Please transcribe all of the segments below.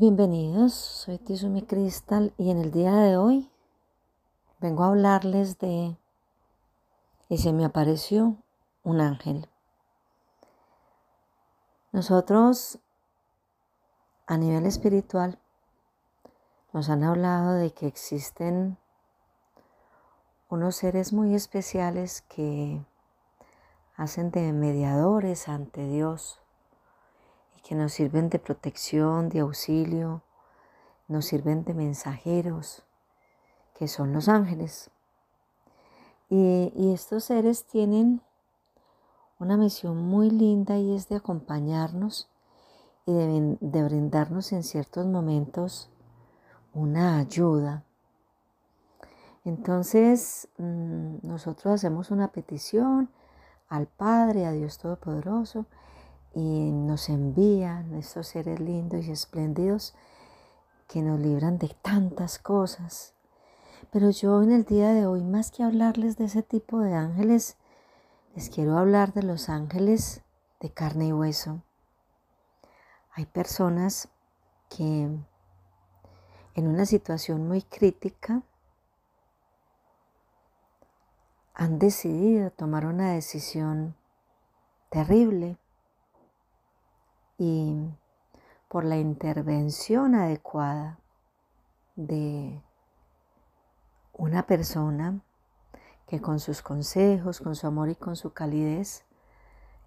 Bienvenidos, soy Tizumi Crystal y en el día de hoy vengo a hablarles de y se me apareció un ángel. Nosotros a nivel espiritual nos han hablado de que existen unos seres muy especiales que hacen de mediadores ante Dios que nos sirven de protección, de auxilio, nos sirven de mensajeros, que son los ángeles. Y, estos seres tienen una misión muy linda y es de acompañarnos y de, de brindarnos en ciertos momentos una ayuda. Entonces, mm, nosotros hacemos una petición al Padre, a Dios Todopoderoso, y nos envían estos seres lindos y espléndidos que nos libran de tantas cosas. Pero yo en el día de hoy, más que hablarles de ese tipo de ángeles, les quiero hablar de los ángeles de carne y hueso. Hay personas que en una situación muy crítica han decidido tomar una decisión terrible y por la intervención adecuada de una persona que con sus consejos, con su amor y con su calidez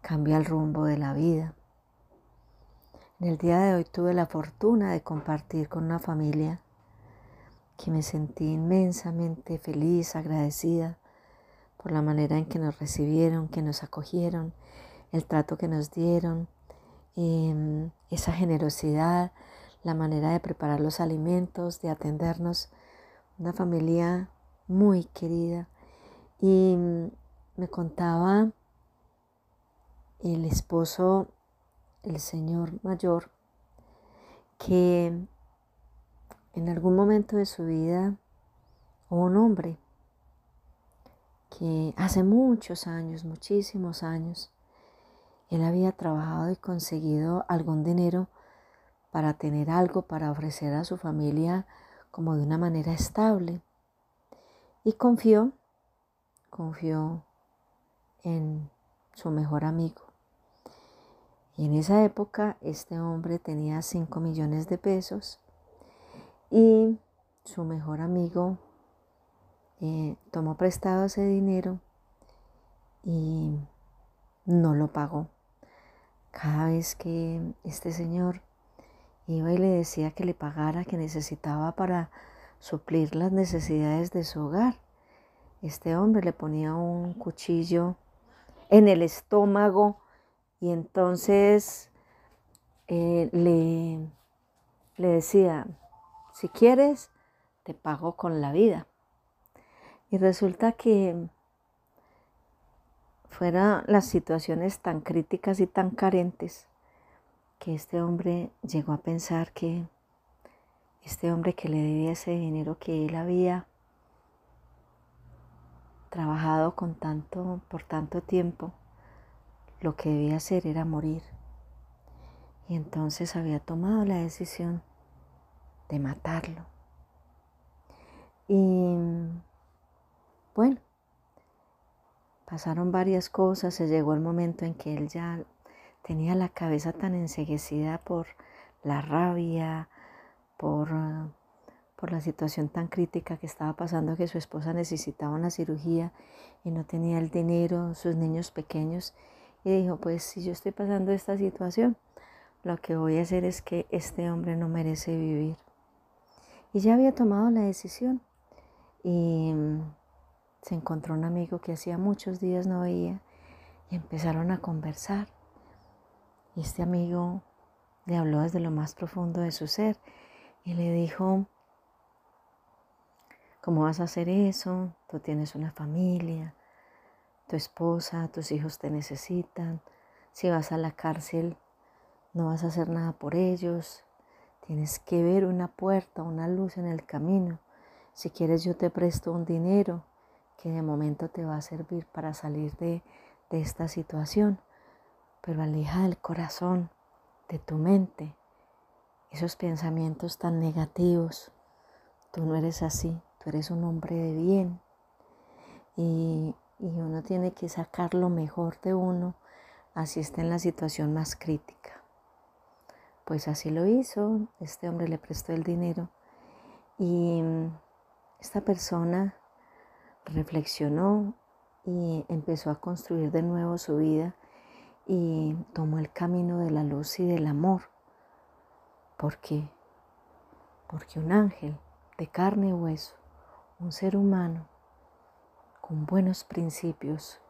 cambia el rumbo de la vida. En el día de hoy tuve la fortuna de compartir con una familia que me sentí inmensamente feliz, agradecida por la manera en que nos recibieron, que nos acogieron, el trato que nos dieron, Em, esa generosidad, la manera de preparar los alimentos, de atendernos. Una familia muy querida. Y mm, me contaba el esposo, el señor mayor, que en algún momento de su vida hubo un hombre que hace muchos años, muchísimos años, él había trabajado y conseguido algún dinero para tener algo para ofrecer a su familia como de una manera estable. Y confió, confió en su mejor amigo. Y en esa época este hombre tenía 5 millones de pesos y su mejor amigo eh, tomó prestado ese dinero y no lo pagó. Cada vez que este señor iba y le decía que le pagara, que necesitaba para suplir las necesidades de su hogar, este hombre le ponía un cuchillo en el estómago y entonces eh, le, le decía, si quieres, te pago con la vida. Y resulta que fueran las situaciones tan críticas y tan carentes que este hombre llegó a pensar que este hombre que le debía ese dinero que él había trabajado con tanto por tanto tiempo lo que debía hacer era morir. Y entonces había tomado la decisión de matarlo. Y bueno Pasaron varias cosas, se llegó el momento en que él ya tenía la cabeza tan enseguecida por la rabia, por, por la situación tan crítica que estaba pasando que su esposa necesitaba una cirugía y no tenía el dinero, sus niños pequeños, y dijo, pues si yo estoy pasando esta situación, lo que voy a hacer es que este hombre no merece vivir. Y ya había tomado la decisión. Y se encontró un amigo que hacía muchos días no veía y empezaron a conversar. Y este amigo le habló desde lo más profundo de su ser y le dijo, ¿cómo vas a hacer eso? Tú tienes una familia, tu esposa, tus hijos te necesitan, si vas a la cárcel no vas a hacer nada por ellos, tienes que ver una puerta, una luz en el camino. Si quieres yo te presto un dinero que de momento te va a servir para salir de, de esta situación, pero aleja del corazón, de tu mente, esos pensamientos tan negativos. Tú no eres así, tú eres un hombre de bien y, y uno tiene que sacar lo mejor de uno, así está en la situación más crítica. Pues así lo hizo, este hombre le prestó el dinero y esta persona reflexionó y empezó a construir de nuevo su vida y tomó el camino de la luz y del amor. ¿Por qué? Porque un ángel de carne y hueso, un ser humano con buenos principios,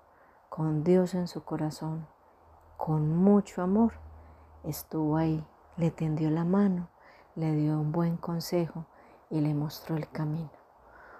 con Dios en su corazón, con mucho amor, estuvo ahí, le tendió la mano, le dio un buen consejo y le mostró el camino.